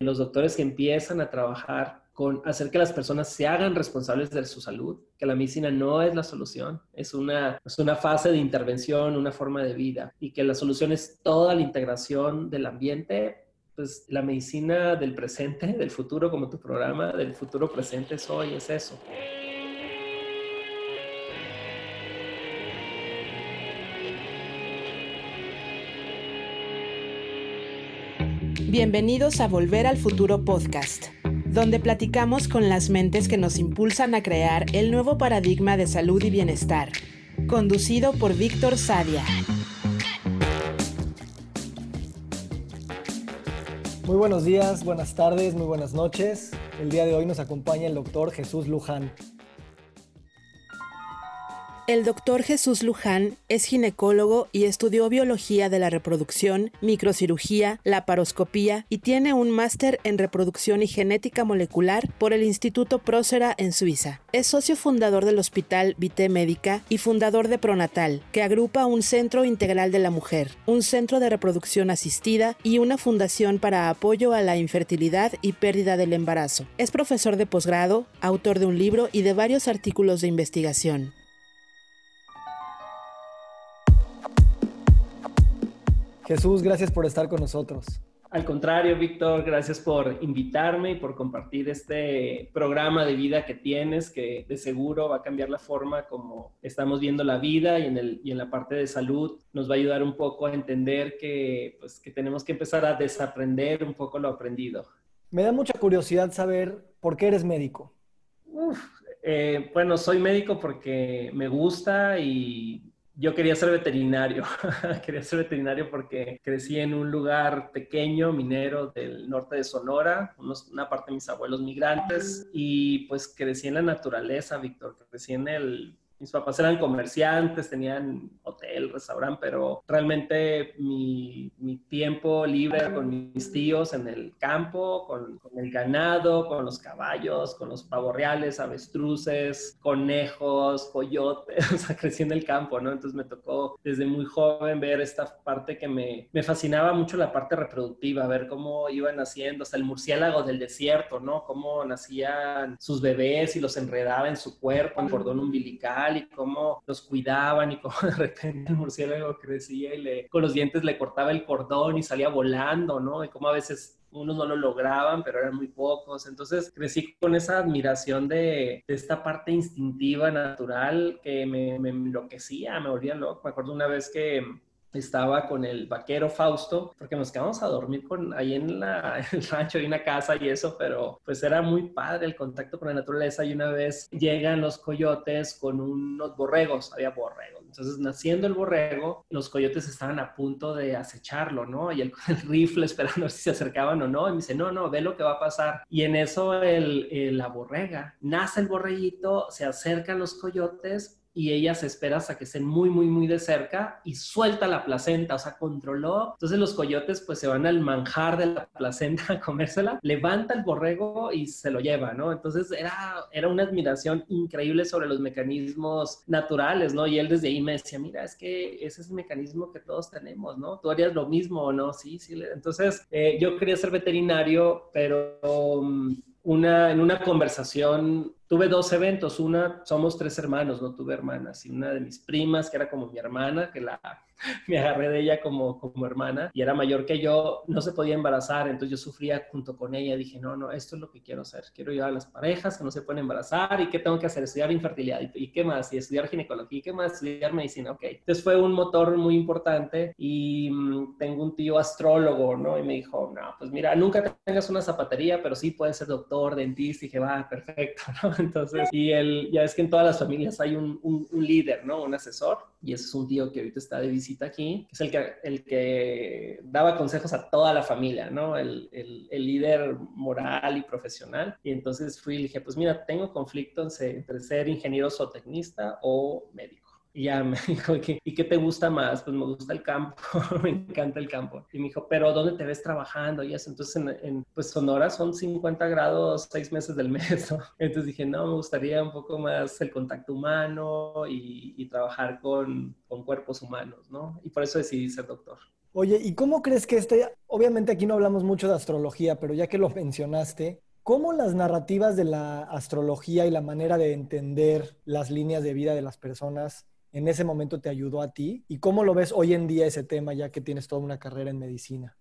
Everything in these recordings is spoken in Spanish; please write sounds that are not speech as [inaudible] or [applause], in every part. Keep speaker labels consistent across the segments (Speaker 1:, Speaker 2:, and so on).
Speaker 1: los doctores que empiezan a trabajar con hacer que las personas se hagan responsables de su salud, que la medicina no es la solución, es una, es una fase de intervención, una forma de vida, y que la solución es toda la integración del ambiente, pues la medicina del presente, del futuro, como tu programa, del futuro presente es hoy, es eso.
Speaker 2: Bienvenidos a Volver al Futuro Podcast, donde platicamos con las mentes que nos impulsan a crear el nuevo paradigma de salud y bienestar, conducido por Víctor Sadia.
Speaker 3: Muy buenos días, buenas tardes, muy buenas noches. El día de hoy nos acompaña el doctor Jesús Luján.
Speaker 2: El doctor Jesús Luján es ginecólogo y estudió biología de la reproducción, microcirugía, laparoscopía y tiene un máster en reproducción y genética molecular por el Instituto Prócera en Suiza. Es socio fundador del Hospital Vité Médica y fundador de Pronatal, que agrupa un centro integral de la mujer, un centro de reproducción asistida y una fundación para apoyo a la infertilidad y pérdida del embarazo. Es profesor de posgrado, autor de un libro y de varios artículos de investigación.
Speaker 3: Jesús, gracias por estar con nosotros.
Speaker 1: Al contrario, Víctor, gracias por invitarme y por compartir este programa de vida que tienes, que de seguro va a cambiar la forma como estamos viendo la vida y en, el, y en la parte de salud nos va a ayudar un poco a entender que, pues, que tenemos que empezar a desaprender un poco lo aprendido.
Speaker 3: Me da mucha curiosidad saber por qué eres médico.
Speaker 1: Eh, bueno, soy médico porque me gusta y yo quería ser veterinario. [laughs] quería ser veterinario porque crecí en un lugar pequeño, minero del norte de Sonora, una parte de mis abuelos migrantes, y pues crecí en la naturaleza, Víctor. Crecí en el mis papás eran comerciantes, tenían hotel, restaurante, pero realmente mi, mi, tiempo libre con mis tíos en el campo, con, con, el ganado, con los caballos, con los pavorreales, avestruces, conejos, coyotes, [laughs] o sea, crecí en el campo, ¿no? Entonces me tocó desde muy joven ver esta parte que me, me fascinaba mucho la parte reproductiva, ver cómo iban naciendo, hasta el murciélago del desierto, ¿no? Cómo nacían sus bebés y los enredaba en su cuerpo, en cordón umbilical y cómo los cuidaban y cómo [laughs] de repente el murciélago crecía y le, con los dientes le cortaba el cordón y salía volando, ¿no? Y cómo a veces unos no lo lograban, pero eran muy pocos. Entonces crecí con esa admiración de, esta parte instintiva, natural, que me, enloquecía, me volvía loco. Me acuerdo una vez que estaba con el vaquero Fausto, porque nos quedamos a dormir con, ahí en, la, [laughs] el rancho, hay una casa y eso, pero pues era muy padre el contacto con la naturaleza y una vez llegan los coyotes con unos borregos, había borregos. Entonces, naciendo el borrego, los coyotes estaban a punto de acecharlo, ¿no? Y [laughs] el rifle esperando si se acercaban o no. Y me dice, no, no, ve lo que va a pasar. Y en eso el, la borrega, nace el borreguito, se acercan los coyotes, y ella se espera hasta que estén muy, muy, muy de cerca y suelta la placenta, o sea, controló. Entonces los coyotes pues se van al manjar de la placenta a comérsela, levanta el borrego y se lo lleva, ¿no? Entonces era, era una admiración increíble sobre los mecanismos naturales, ¿no? Y él desde ahí me decía, mira, es que ese es el mecanismo que todos tenemos, ¿no? Tú harías lo mismo, ¿o no? Sí, sí. Entonces eh, yo quería ser veterinario, pero... Um, una, en una conversación, tuve dos eventos. Una, somos tres hermanos, no tuve hermanas. Y una de mis primas, que era como mi hermana, que la, [laughs] me agarré de ella como, como hermana y era mayor que yo, no se podía embarazar, entonces yo sufría junto con ella. Dije, no, no, esto es lo que quiero hacer. Quiero ayudar a las parejas que no se pueden embarazar y qué tengo que hacer, estudiar infertilidad y, qué más, y estudiar ginecología y qué más, estudiar medicina. Ok, entonces fue un motor muy importante y mm, tengo un tío astrólogo, ¿no? Y me dijo, no, pues mira, nunca tengas una zapatería, pero sí puedes ser doctor, dentista. Y dije, va, perfecto, [laughs] ¿no? Entonces, y el, ya es que en todas las familias hay un, un, un líder, ¿no? Un asesor y ese es un tío que ahorita está de visita aquí, que es el que, el que daba consejos a toda la familia, ¿no? El, el, el líder moral y profesional. Y entonces fui y dije, pues mira, tengo conflicto entre ser ingeniero zootecnista o médico. Y ya me [laughs] dijo, ¿y qué te gusta más? Pues me gusta el campo, [laughs] me encanta el campo. Y me dijo, ¿pero dónde te ves trabajando? Y eso, entonces, en, pues Sonora son 50 grados seis meses del mes. [laughs] Entonces dije, no, me gustaría un poco más el contacto humano y, y trabajar con, con, cuerpos humanos, ¿no? Y por eso decidí ser doctor.
Speaker 3: Oye, ¿y cómo crees que este, obviamente aquí no hablamos mucho de astrología, pero ya que lo mencionaste, ¿cómo las narrativas de la astrología y la manera de entender las líneas de vida de las personas en ese momento te ayudó a ti? ¿Y cómo lo ves hoy en día ese tema ya que tienes toda una carrera en medicina?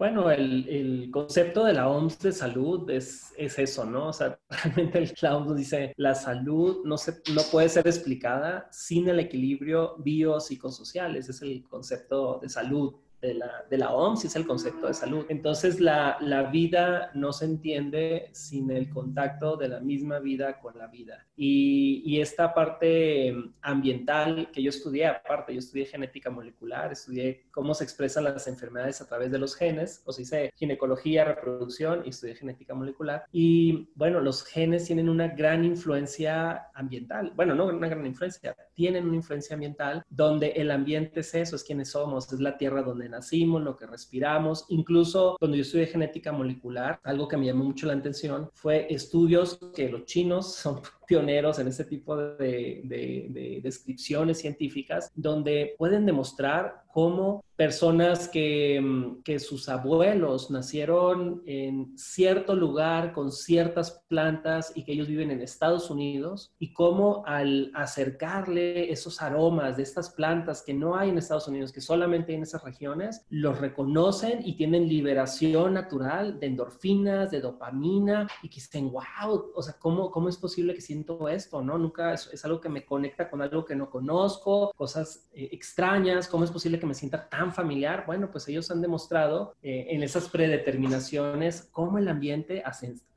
Speaker 1: Bueno, el, concepto de la OMS de salud es, es, eso, ¿no? O sea, [laughs] realmente la OMS dice, la salud no, se, no puede ser explicada sin el equilibrio biopsicosocial, ese es el concepto de salud de la, de la OMS es el concepto de salud. Entonces, la, la, vida no se entiende sin el contacto de la misma vida con la vida. Y, y, esta parte ambiental que yo estudié, aparte, yo estudié genética molecular, estudié cómo se expresan las enfermedades a través de los genes, o sea, hice ginecología, reproducción y estudié genética molecular. Y bueno, los genes tienen una gran influencia ambiental. Bueno, no una gran influencia, tienen una influencia ambiental donde el ambiente es eso, es quienes somos, es la tierra donde nacimos, lo que respiramos. Incluso cuando yo estudié genética molecular, algo que me llamó mucho la atención fue estudios que los chinos [laughs] son pioneros en este tipo de, de descripciones científicas, donde pueden demostrar cómo personas que, mm, que, sus abuelos nacieron en cierto lugar con ciertas plantas y que ellos viven en Estados Unidos y cómo al acercarle esos aromas de estas plantas que no hay en Estados Unidos, que solamente hay en esas regiones, los reconocen y tienen liberación natural de endorfinas, de dopamina y que dicen, wow, o sea, ¿cómo, cómo es posible que siento esto? ¿No? Nunca es, es algo que me conecta con algo que no conozco, cosas eh, extrañas, ¿cómo es posible que me sienta tan familiar, bueno, pues ellos han demostrado eh, en esas predeterminaciones cómo el ambiente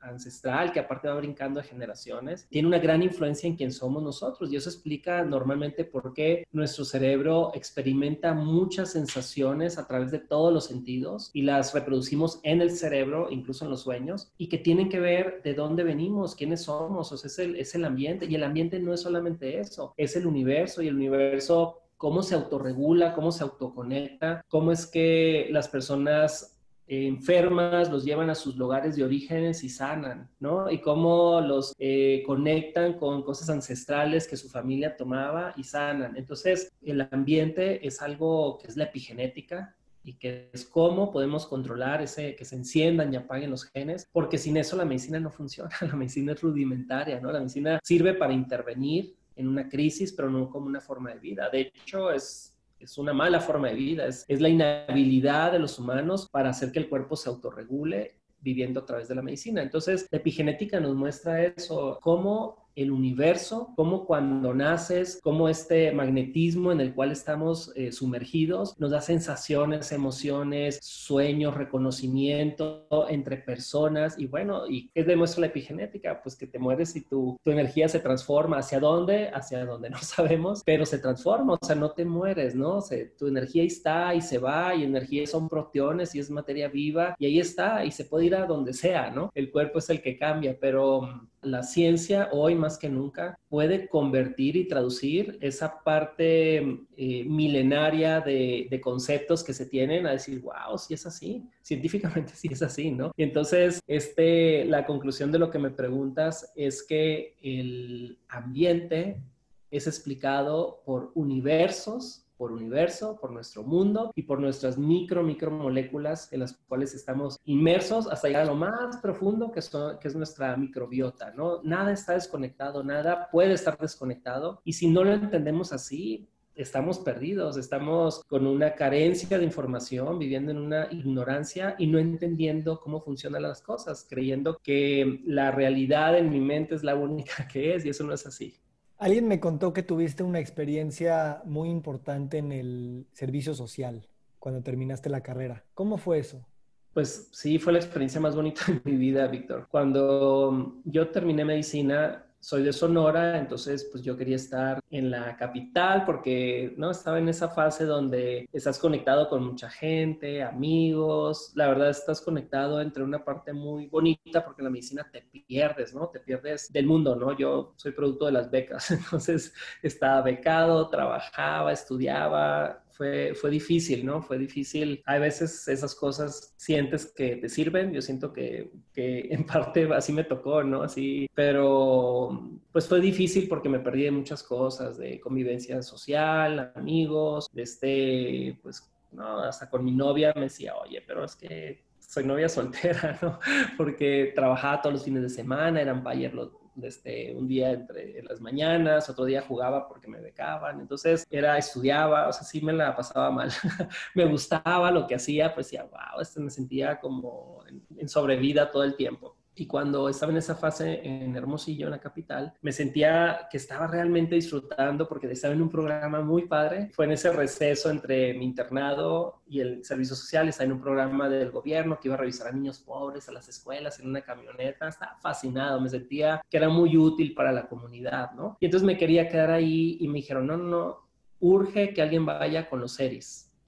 Speaker 1: ancestral, que aparte va brincando de generaciones, tiene una gran influencia en quién somos nosotros. Y eso explica normalmente por qué nuestro cerebro experimenta muchas sensaciones a través de todos los sentidos y las reproducimos en el cerebro, incluso en los sueños, y que tienen que ver de dónde venimos, quiénes somos, o sea, es el, es el ambiente. Y el ambiente no es solamente eso, es el universo y el universo cómo se autorregula, cómo se autoconecta, cómo es que las personas enfermas los llevan a sus lugares de orígenes y sanan, ¿no? Y cómo los eh, conectan con cosas ancestrales que su familia tomaba y sanan. Entonces, el ambiente es algo que es la epigenética, y que es cómo podemos controlar ese que se enciendan y apaguen los genes, porque sin eso la medicina no funciona, [laughs] la medicina es rudimentaria, ¿no? La medicina sirve para intervenir en una crisis, pero no como una forma de vida. De hecho, es, es una mala forma de vida, es, es la inhabilidad de los humanos para hacer que el cuerpo se autorregule viviendo a través de la medicina. Entonces, la epigenética nos muestra eso, cómo el universo, como cuando naces, como este magnetismo en el cual estamos eh, sumergidos nos da sensaciones, emociones, sueños, reconocimiento entre personas y bueno, ¿y qué demuestra la epigenética? Pues que te mueres y tu, tu energía se transforma. ¿Hacia dónde? Hacia donde no [laughs] sabemos, pero se transforma, o sea, no te mueres, ¿no? tu energía está y se va y energía son proteones y es materia viva y ahí está y se puede ir a donde sea, ¿no? El cuerpo es el que cambia, pero la ciencia hoy más que nunca puede convertir y traducir esa parte eh, milenaria de, conceptos que se tienen a decir, wow, si es así, [laughs] científicamente sí es así, ¿no? Y entonces, este, la conclusión de lo que me preguntas es que el ambiente es explicado por universos por universo, por nuestro mundo y por nuestras micro, micromoléculas en las cuales estamos inmersos hasta llegar a lo más profundo que, que es nuestra microbiota, ¿no? Nada está desconectado, nada puede estar desconectado y si no lo entendemos así, estamos perdidos, estamos con una carencia de información, viviendo en una ignorancia y no entendiendo cómo funcionan las cosas, creyendo que la realidad en mi mente es la única [laughs] que es y eso no es así.
Speaker 3: Alguien me contó que tuviste una experiencia muy importante en el servicio social cuando terminaste la carrera. ¿Cómo fue eso?
Speaker 1: Pues sí, fue la experiencia más bonita [laughs] de mi vida, Víctor. Cuando yo terminé medicina, soy de Sonora, entonces pues yo quería estar en la capital porque no estaba en esa fase donde estás conectado con mucha gente, amigos, la verdad estás conectado entre una parte muy bonita porque en la medicina te pierdes, ¿no? Te pierdes del mundo, ¿no? Yo soy producto de las becas, [laughs] entonces estaba becado, trabajaba, estudiaba, fue, fue difícil, ¿no? Fue difícil. Hay veces esas cosas sientes que te sirven, yo siento que, que en [laughs] parte así me tocó, ¿no? Así, pero pues fue difícil porque me perdí de muchas cosas, de convivencia social, amigos, de este, pues ¿no? Hasta con mi novia me decía, oye, pero es que soy novia [laughs] soltera, ¿no? Porque trabajaba todos los fines de semana, eran payer los, este, un día entre las mañanas, otro día jugaba porque me becaban, entonces era, estudiaba, o sea, sí me la pasaba mal. [laughs] me gustaba lo que hacía, pues ya, wow, este me sentía como en sobrevida todo el tiempo. Y cuando estaba en esa fase en Hermosillo, en la capital, me sentía que estaba realmente disfrutando porque estaba en un programa muy padre. Fue en ese receso entre mi internado y el servicio social. Estaba en un programa del gobierno que iba a revisar a niños pobres a las escuelas en una camioneta. Estaba fascinado. Me sentía que era muy útil para la comunidad, ¿no? Y entonces me quería quedar ahí y me dijeron, no, no, no, urge que alguien vaya con los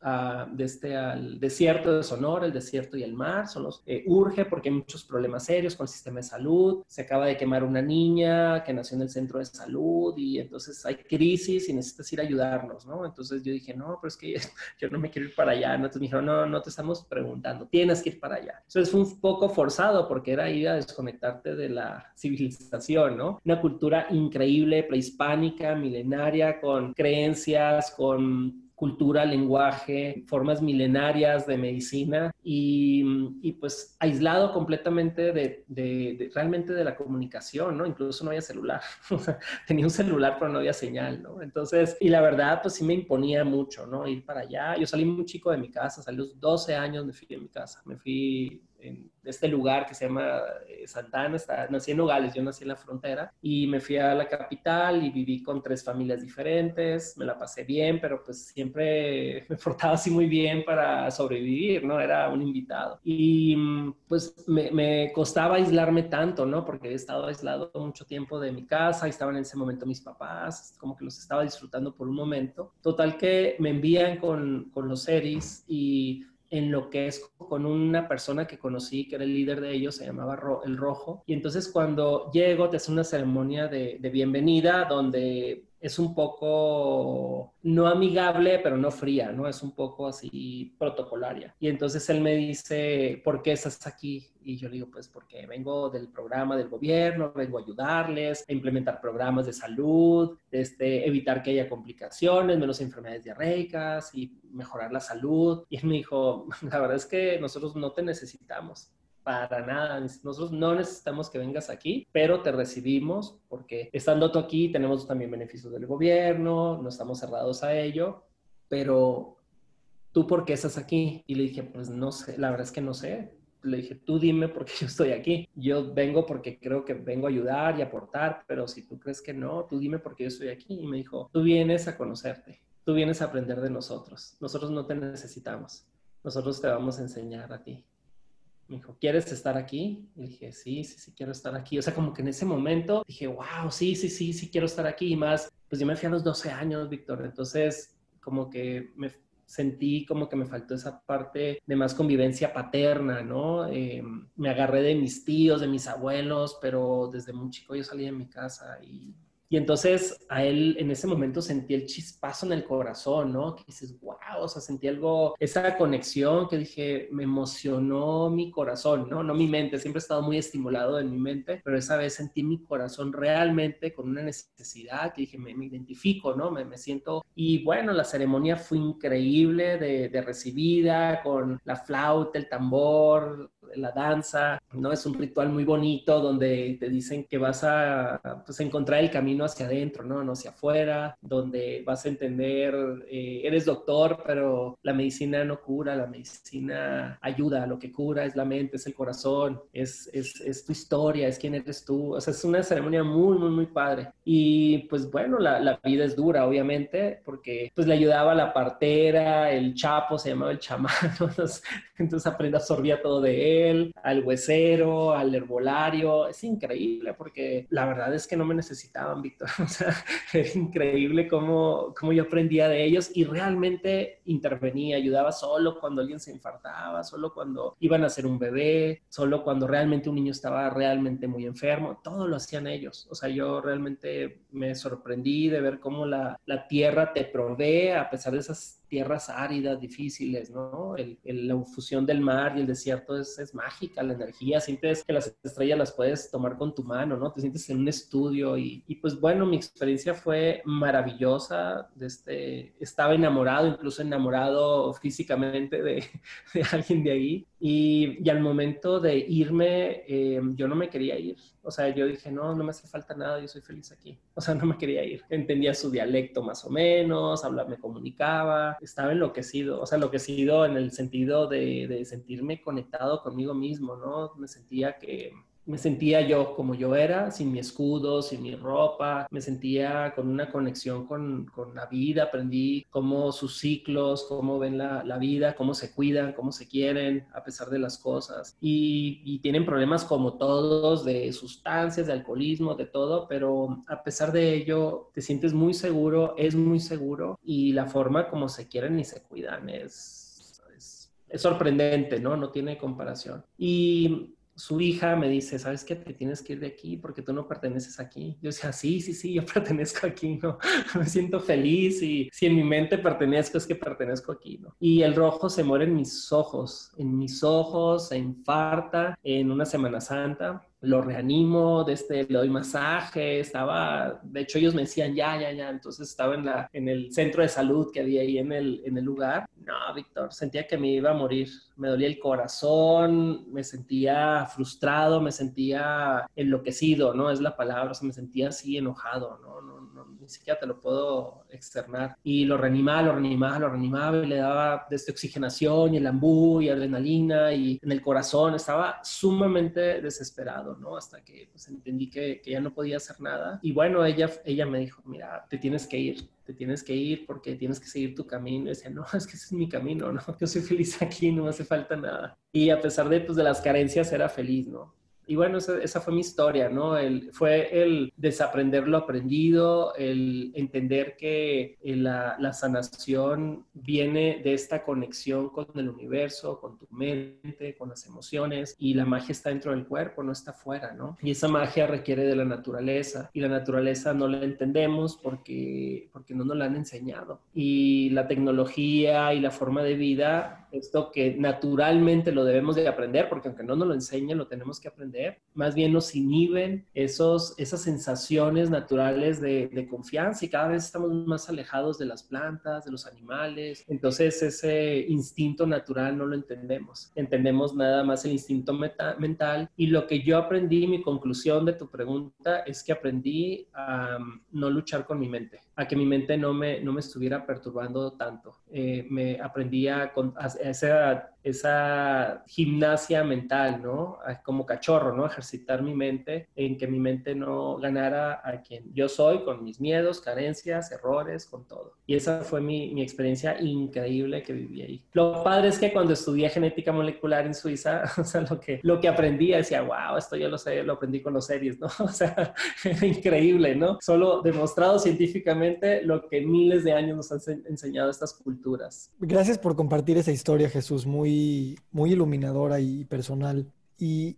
Speaker 1: seres de este, al desierto de Sonora, el desierto y el mar, son los, eh, urge porque hay muchos problemas serios con el sistema de salud, se acaba de quemar una niña que nació en el centro de salud y entonces hay crisis y necesitas ir a ayudarnos, ¿no? Entonces yo dije, no, pero es que [laughs] yo no me quiero ir para allá, entonces me dijeron, no, no te estamos preguntando, tienes que ir para allá. Entonces fue un poco forzado porque era ir a desconectarte de la civilización, ¿no? Una cultura increíble, prehispánica, milenaria, con creencias, con cultura, lenguaje, formas milenarias de medicina y, pues aislado completamente de, realmente de la comunicación, ¿no? Incluso no había celular, [laughs] tenía un celular pero no había señal, ¿no? Entonces, y la verdad pues sí me imponía mucho, ¿no? Ir para allá. Yo salí muy chico de mi casa, salí a los 12 años me fui de mi casa, me fui en este lugar que se llama eh, Santana, está, nací en Nogales, yo nací en la frontera y me fui a la capital y viví con tres familias diferentes, me la pasé bien, pero pues siempre [laughs] me portaba así muy bien para sobrevivir, ¿no? Era un invitado. Y pues me, me costaba aislarme tanto, ¿no? Porque he estado aislado mucho tiempo de mi casa, y estaban en ese momento mis papás, como que los estaba disfrutando por un momento. Total que me envían con, con los series y en lo que es con una persona que conocí, que era el líder de ellos, se llamaba El Rojo. Y entonces cuando llego, te hace una ceremonia de, de bienvenida donde es un poco no amigable, pero no fría, ¿no? Es un poco así protocolaria. Y entonces él me dice, ¿por qué estás aquí? Y yo le digo, pues porque vengo del programa del gobierno, vengo a ayudarles, a implementar programas de salud, este, evitar que haya complicaciones, menos enfermedades diarreicas y mejorar la salud. Y él me dijo, [laughs] la verdad es que nosotros no te necesitamos para nada. Nosotros no necesitamos que vengas aquí, pero te recibimos porque estando tú aquí tenemos también beneficios del gobierno, no estamos cerrados a ello, pero tú por qué estás aquí? Y le dije, pues no sé, la verdad es que no sé. Le dije, tú dime por qué yo estoy aquí. Yo vengo porque creo que vengo a ayudar y aportar, pero si tú crees que no, tú dime por qué yo estoy aquí. Y me dijo, tú vienes a conocerte, tú vienes a aprender de nosotros. Nosotros no te necesitamos. Nosotros te vamos a enseñar a ti. Me dijo, ¿quieres estar aquí? Y dije, sí, sí, sí, quiero estar aquí. O sea, como que en ese momento dije, wow, sí, sí, sí, sí, quiero estar aquí. Y más, pues yo me fui a los 12 años, Víctor. Entonces, como que me sentí como que me faltó esa parte de más convivencia paterna, ¿no? Eh, me agarré de mis tíos, de mis abuelos, pero desde muy chico yo salí de mi casa y y entonces a él en ese momento sentí el chispazo en el corazón, ¿no? Que dices, wow, o sea, sentí algo, esa conexión que dije, me emocionó mi corazón, ¿no? No mi mente, siempre he estado muy estimulado en mi mente, pero esa vez sentí mi corazón realmente con una necesidad que dije, me, identifico, ¿no? Me, me, siento. Y bueno, la ceremonia fue increíble de recibida, con la flauta, el tambor, la danza, ¿no? Es un ritual muy bonito donde te dicen que vas a pues, encontrar el camino hacia adentro, ¿no? No hacia afuera, donde vas a entender, eh, eres doctor, pero la medicina no cura, la medicina ayuda, lo que cura es la mente, es el corazón, es, es, es tu historia, es quién eres tú, o sea, es una ceremonia muy, muy, muy padre. Y pues bueno, la, la vida es dura, obviamente, porque pues le ayudaba a la partera, el chapo, se llamaba el chamán, [laughs] entonces, entonces aprendí, absorbía todo de él al huesero, al herbolario. Es increíble porque la verdad es que no me necesitaban, Víctor. [laughs] O sea, es increíble cómo, cómo yo aprendía de ellos y realmente intervenía, ayudaba solo cuando alguien se infartaba, solo cuando iban a ser un bebé, solo cuando realmente un niño estaba realmente muy enfermo. Todo lo hacían ellos. O sea, yo realmente me sorprendí de ver cómo la, la tierra te provee a pesar de esas tierras áridas, difíciles, ¿no? la fusión del mar y el desierto es, es, mágica, la energía, sientes que las estrellas las puedes tomar con tu mano, ¿no? Te sientes en un estudio y, y pues bueno, mi experiencia fue maravillosa, este, estaba enamorado, incluso enamorado físicamente de, [laughs] de alguien de ahí y, al momento de irme, eh, yo no me quería ir. O sea, yo dije, no, no me hace falta nada, yo soy feliz aquí. O sea, [laughs] no me quería ir. Entendía su dialecto más o menos, hablaba, me comunicaba, estaba enloquecido. O sea, enloquecido en el sentido de sentirme conectado conmigo mismo, ¿no? Me sentía que, me sentía yo como yo era, sin mi escudo, sin mi ropa, me sentía con una conexión con, con la vida, aprendí cómo sus ciclos, cómo ven la, la, vida, cómo se cuidan, cómo se quieren a pesar de las cosas. Y, tienen problemas como todos de sustancias, de alcoholismo, de todo, pero a pesar de ello te sientes muy seguro, es muy seguro y la forma como se quieren y se cuidan es, es, es sorprendente, ¿no? No tiene comparación. Y su hija me dice, ¿sabes qué? Te tienes que ir de aquí porque tú no perteneces aquí. Yo decía, sí, sí, sí, yo [laughs] pertenezco aquí, ¿no? [laughs] Me siento feliz y si en mi mente pertenezco es que pertenezco aquí, ¿no? Y el rojo se muere en mis ojos, en mis ojos, se infarta en una Semana Santa lo reanimo, de este, le doy masaje, estaba, de hecho ellos me decían, ya, ya, ya, entonces estaba en, la, en el centro de salud que había ahí en el, en el lugar. No, Víctor, sentía que me iba a morir, me dolía el corazón, me sentía frustrado, me sentía enloquecido, ¿no? Es la palabra, o sea, me sentía así enojado, ¿no? no, ni siquiera te lo puedo externar. Y lo reanimaba, lo reanimaba, lo reanimaba y le daba desde oxigenación y el ambú y adrenalina y en el corazón estaba sumamente desesperado, ¿no? Hasta que pues, entendí que, que, ya no podía hacer nada. Y bueno, ella, ella me dijo, mira, te tienes que ir, te tienes que ir porque tienes que seguir tu camino. Y decía, no, [laughs] es que ese es mi camino, ¿no? Yo soy feliz aquí, no me hace falta nada. Y a pesar de, pues, de las carencias, era feliz, ¿no? Y bueno, esa, esa, fue mi historia, ¿no? El, fue el desaprender lo aprendido, el entender que eh, la, la, sanación viene de esta conexión con el universo, con tu mente, con las emociones, y la magia está dentro del cuerpo, no está fuera, ¿no? Y esa magia requiere de la naturaleza, y la naturaleza no la entendemos porque, porque no nos la han enseñado. Y la tecnología y la forma de vida, esto que naturalmente lo debemos de aprender, porque aunque no nos lo enseñen, lo tenemos que aprender más bien nos inhiben esos, esas sensaciones naturales de, confianza y cada vez estamos más alejados de las plantas, de los animales. Entonces ese instinto natural no lo entendemos. Entendemos nada más el instinto meta, mental y lo que yo aprendí, mi conclusión de tu pregunta es que aprendí a um, no luchar con mi mente, a que mi mente no me, no me estuviera perturbando tanto. Eh, me aprendía con, a, a esa gimnasia mental, ¿no? Como cachorro, ¿no? Ejercitar mi mente en que mi mente no ganara a quien yo soy con mis miedos, carencias, errores, con todo. Y esa fue mi, mi experiencia increíble que viví ahí. Lo padre es que cuando estudié genética molecular en Suiza, [laughs] o sea, lo que, lo que aprendí, decía, wow, esto yo lo sé, lo aprendí con los series, ¿no? [laughs] O sea, increíble, ¿no? Solo demostrado científicamente lo que miles de años nos han enseñado estas culturas.
Speaker 3: Gracias por compartir esa historia, Jesús, muy muy, iluminadora y personal. Y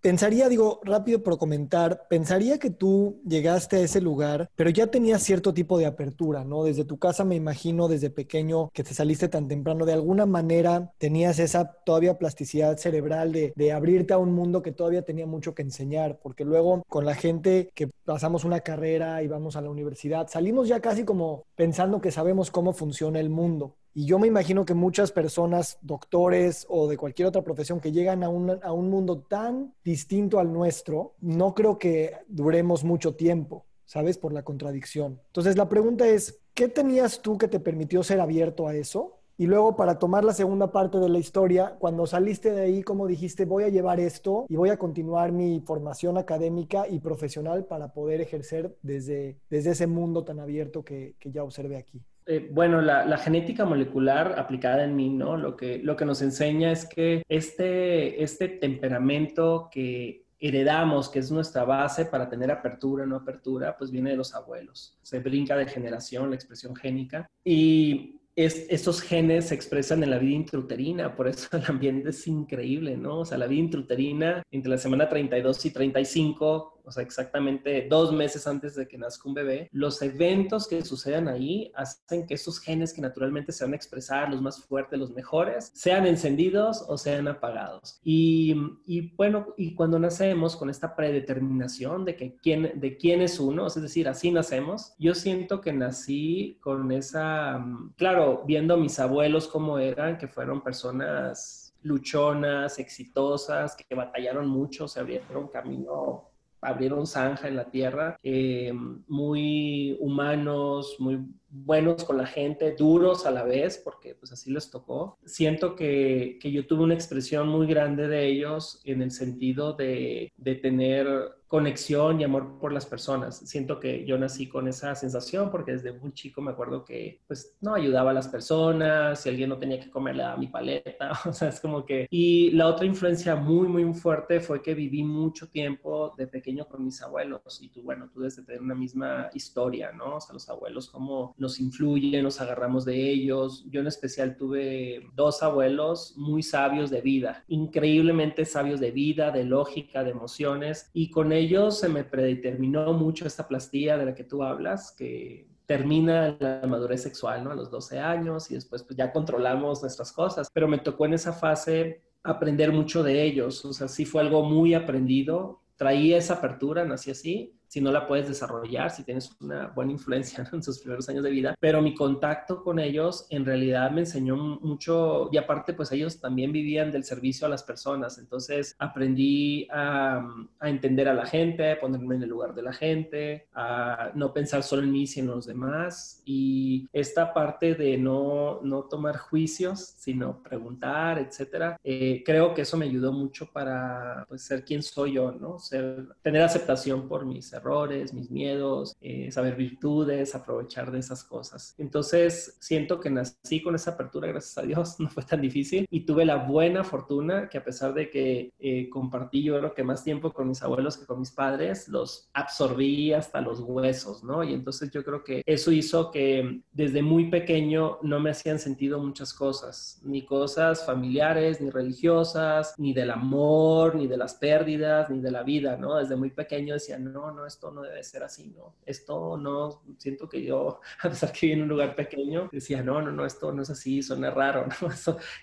Speaker 3: pensaría, digo, rápido por comentar, pensaría que tú llegaste a ese lugar, pero ya tenías cierto tipo de apertura, ¿no? Desde tu casa me imagino, desde pequeño, que te saliste tan temprano, de alguna manera tenías esa todavía plasticidad cerebral de, de abrirte a un mundo que todavía tenía mucho que enseñar, porque luego con la gente que pasamos una carrera y vamos a la universidad, salimos ya casi como pensando que sabemos cómo funciona el mundo. Y yo me imagino que muchas personas, doctores o de cualquier otra profesión que llegan a un, a un mundo tan distinto al nuestro, no creo que duremos mucho tiempo, ¿sabes? Por la contradicción. Entonces la pregunta es, ¿qué tenías tú que te permitió ser abierto a eso? Y luego para tomar la segunda parte de la historia, cuando saliste de ahí, como dijiste, voy a llevar esto y voy a continuar mi formación académica y profesional para poder ejercer desde, desde ese mundo tan abierto que, que ya observé aquí.
Speaker 1: Eh, bueno, la, genética molecular aplicada en mí, ¿no? Lo que, lo que nos enseña es que este, este temperamento que heredamos, que es nuestra base para tener apertura o no apertura, pues viene de los abuelos. Se brinca de generación la expresión génica. Y es, estos genes se expresan en la vida intrauterina, por eso el ambiente es increíble, ¿no? O sea, la vida intrauterina entre la semana 32 y 35 o sea, exactamente dos meses antes de que nazca un bebé, los eventos que sucedan ahí hacen que esos genes que naturalmente se van a expresar, los más fuertes, los mejores, sean encendidos o sean apagados. Y, y bueno, y cuando nacemos con esta predeterminación de que quién, de quién es uno, es decir, así nacemos, yo siento que nací con esa, claro, viendo a mis abuelos cómo eran, que fueron personas luchonas, exitosas, que batallaron mucho, se abrieron camino abrieron zanja en la tierra, eh, muy humanos, muy buenos con la gente, duros a la vez, porque pues así les tocó. Siento que, que yo tuve una expresión muy grande de ellos en el sentido de, de tener conexión y amor por las personas. Siento que yo nací con esa sensación porque desde muy chico me acuerdo que pues no ayudaba a las personas, si alguien no tenía que comer le daba mi paleta, [laughs] o sea, es como que... Y la otra influencia muy, muy fuerte fue que viví mucho tiempo de pequeño con mis abuelos y tú, bueno, tú debes de tener una misma historia, ¿no? O sea, los abuelos, cómo nos influyen, nos agarramos de ellos. Yo en especial tuve dos abuelos muy sabios de vida, increíblemente sabios de vida, de lógica, de emociones y con ellos se me predeterminó mucho esta plastilla de la que tú hablas, que termina la madurez sexual, ¿no? A los 12 años y después pues ya controlamos nuestras cosas, pero me tocó en esa fase aprender mucho de ellos, o sea, sí fue algo muy aprendido, traía esa apertura, nací así, si no la puedes desarrollar, si tienes una buena influencia en sus primeros años de vida, pero mi contacto con ellos en realidad me enseñó mucho y aparte pues ellos también vivían del servicio a las personas, entonces aprendí a, a entender a la gente, a ponerme en el lugar de la gente, a no pensar solo en mí, sino en los demás y esta parte de no, no tomar juicios, sino preguntar, etcétera, eh, creo que eso me ayudó mucho para pues, ser quien soy yo, ¿no? Ser, tener aceptación por mis errores, mis miedos, eh, saber virtudes, aprovechar de esas cosas. Entonces, siento que nací con esa apertura, gracias a Dios, [laughs] no fue tan difícil y tuve la buena fortuna que a pesar de que eh, compartí yo creo que más tiempo con mis abuelos que con mis padres, los absorbí hasta los huesos, ¿no? Y entonces yo creo que eso hizo que desde muy pequeño no me hacían sentido muchas cosas, ni cosas familiares, ni religiosas, ni del amor, ni de las pérdidas, ni de la vida, ¿no? Desde muy pequeño decía, no, no, esto no debe ser así, ¿no? Esto no, siento que yo, [laughs] a pesar que viví en un lugar pequeño, decía, no, no, no, esto no es así, suena raro, [laughs] ¿no?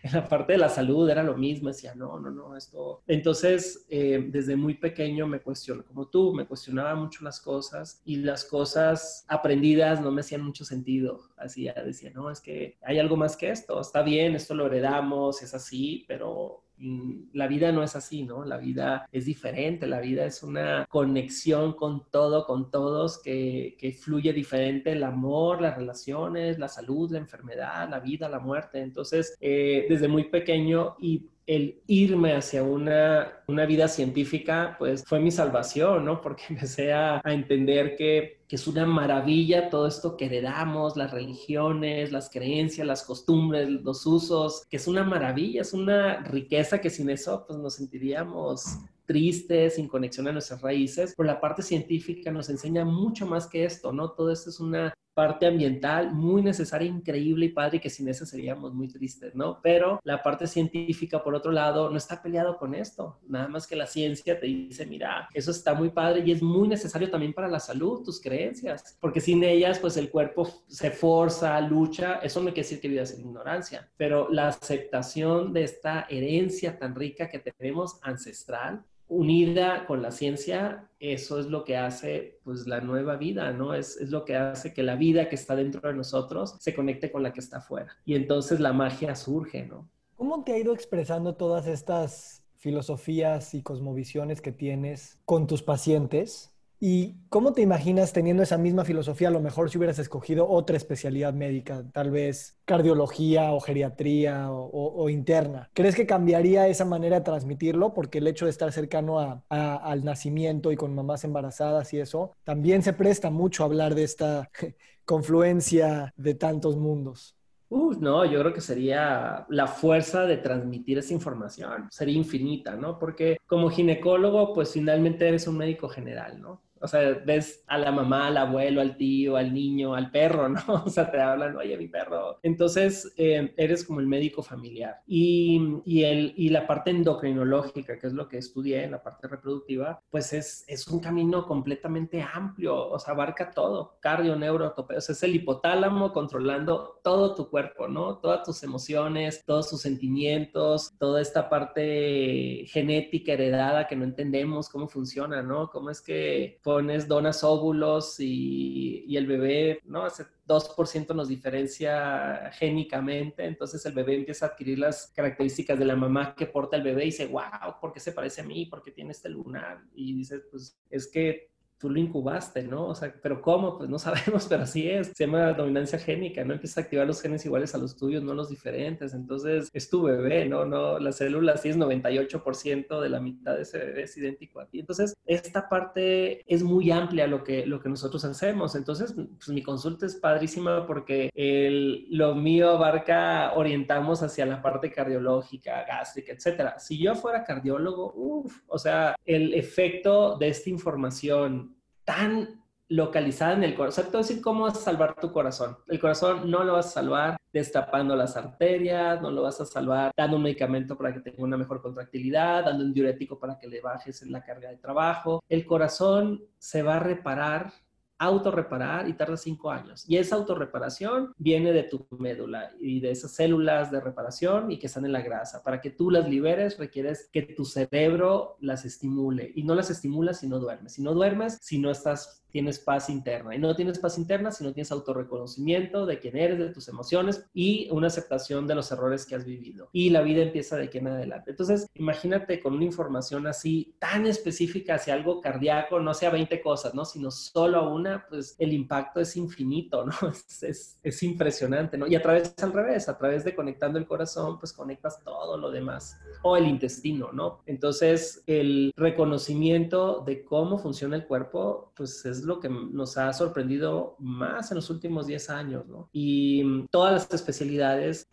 Speaker 1: en la parte de la salud era lo mismo, decía, no, no, no, esto. Entonces, eh, desde muy pequeño me cuestiono, como tú, me cuestionaba mucho las cosas y las cosas aprendidas no me hacían mucho sentido. Así ya decía, no, es que hay algo más que esto, está bien, esto lo heredamos, es así, pero la vida no es así, ¿no? La vida es diferente, la vida es una conexión con todo, con todos, que, que, fluye diferente, el amor, las relaciones, la salud, la enfermedad, la vida, la muerte. Entonces, eh, desde muy pequeño y el irme hacia una, una, vida científica, pues fue mi salvación, ¿no? Porque [laughs] empecé a, a entender que, que, es una maravilla todo esto que heredamos, las religiones, las creencias, las costumbres, los usos, que es una maravilla, es una riqueza que sin eso, pues nos sentiríamos tristes, sin conexión a nuestras raíces, pero la parte científica nos enseña mucho más que esto, ¿no? Todo esto es una parte ambiental muy necesaria, increíble y padre, que sin eso seríamos muy tristes, ¿no? Pero la parte científica, por otro lado, no está peleado con esto. Nada más que la ciencia te dice, mira, eso está muy padre y es muy necesario también para la salud, tus creencias, porque sin ellas, pues el cuerpo se forza, lucha. Eso no quiere decir que vivas en ignorancia, pero la aceptación de esta herencia tan rica que tenemos ancestral, unida con la ciencia, eso es lo que hace pues la nueva vida, ¿no? Es, es, lo que hace que la vida que está dentro de nosotros se conecte con la que está afuera. Y entonces la magia surge, ¿no?
Speaker 3: ¿Cómo te ha ido expresando todas estas filosofías y cosmovisiones que tienes con tus pacientes? ¿Y cómo te imaginas teniendo esa misma filosofía? A lo mejor si hubieras escogido otra especialidad médica, tal vez cardiología o geriatría o, interna. ¿Crees que cambiaría esa manera de transmitirlo? Porque el hecho de estar cercano al nacimiento y con mamás embarazadas y eso, también se presta mucho a hablar de esta [laughs] confluencia de tantos mundos.
Speaker 1: Uh, no, yo creo que sería la fuerza de transmitir esa información, sería infinita, ¿no? Porque como ginecólogo, pues finalmente eres un médico general, ¿no? O sea, ves a la mamá, al abuelo, al tío, al niño, al perro, ¿no? [laughs] O sea, te hablan, oye, mi perro. Entonces, eh, eres como el médico familiar. Y, y, el, y la parte endocrinológica, que es lo que estudié, en la parte reproductiva, pues es, es un camino completamente amplio, o sea, abarca todo, cardio, neuro, o sea, es el hipotálamo controlando todo tu cuerpo, ¿no? Todas tus emociones, todos tus sentimientos, toda esta parte genética heredada que no entendemos cómo funciona, ¿no? Cómo es que pones, donas óvulos y, el bebé, ¿no? Hace 2% nos diferencia génicamente, entonces el bebé empieza a adquirir las características de la mamá que porta el bebé y dice, wow, ¿por qué se parece a mí? ¿Por qué tiene este lunar? Y dices, pues es que tú lo incubaste, ¿no? O sea, pero ¿cómo? Pues no [laughs] sabemos, pero así es. Se llama dominancia génica, ¿no? Empieza a activar los genes iguales a los tuyos, no los diferentes. Entonces, es tu bebé, ¿no? no la célula sí es 98% de la mitad de ese bebé es idéntico a ti. Entonces, esta parte es muy amplia lo que, lo que nosotros hacemos. Entonces, pues mi consulta es padrísima porque el, lo mío abarca, orientamos hacia la parte cardiológica, gástrica, etcétera. Si yo fuera cardiólogo, uff, o sea, el efecto de esta información tan localizada en el corazón. O sea, decir cómo vas a salvar tu corazón. El corazón no lo vas a salvar destapando las arterias, no lo vas a salvar dando un medicamento para que tenga una mejor contractilidad, dando un diurético para que le bajes la carga de trabajo. El corazón se va a reparar autorreparar y tarda cinco años. Y esa autorreparación viene de tu médula y de esas células de reparación y que están en la grasa. Para que tú las liberes requieres que tu cerebro las estimule y no las estimula si no duermes. Si no duermes, si no estás tienes paz interna. Y no tienes paz interna si no tienes autorreconocimiento de quién eres, de tus emociones y una aceptación de los errores que has vivido. Y la vida empieza de aquí en adelante. Entonces, imagínate con una información así tan específica hacia algo cardíaco, no sea 20 cosas, ¿no? Sino solo una, pues el impacto es infinito, ¿no? [laughs] Es, es, impresionante, ¿no? Y a través, al revés, a través de conectando el corazón, pues conectas todo lo demás. O el intestino, ¿no? Entonces, el reconocimiento de cómo funciona el cuerpo, pues es lo que nos ha sorprendido más en los últimos 10 años, ¿no? Y mm, todas las especialidades,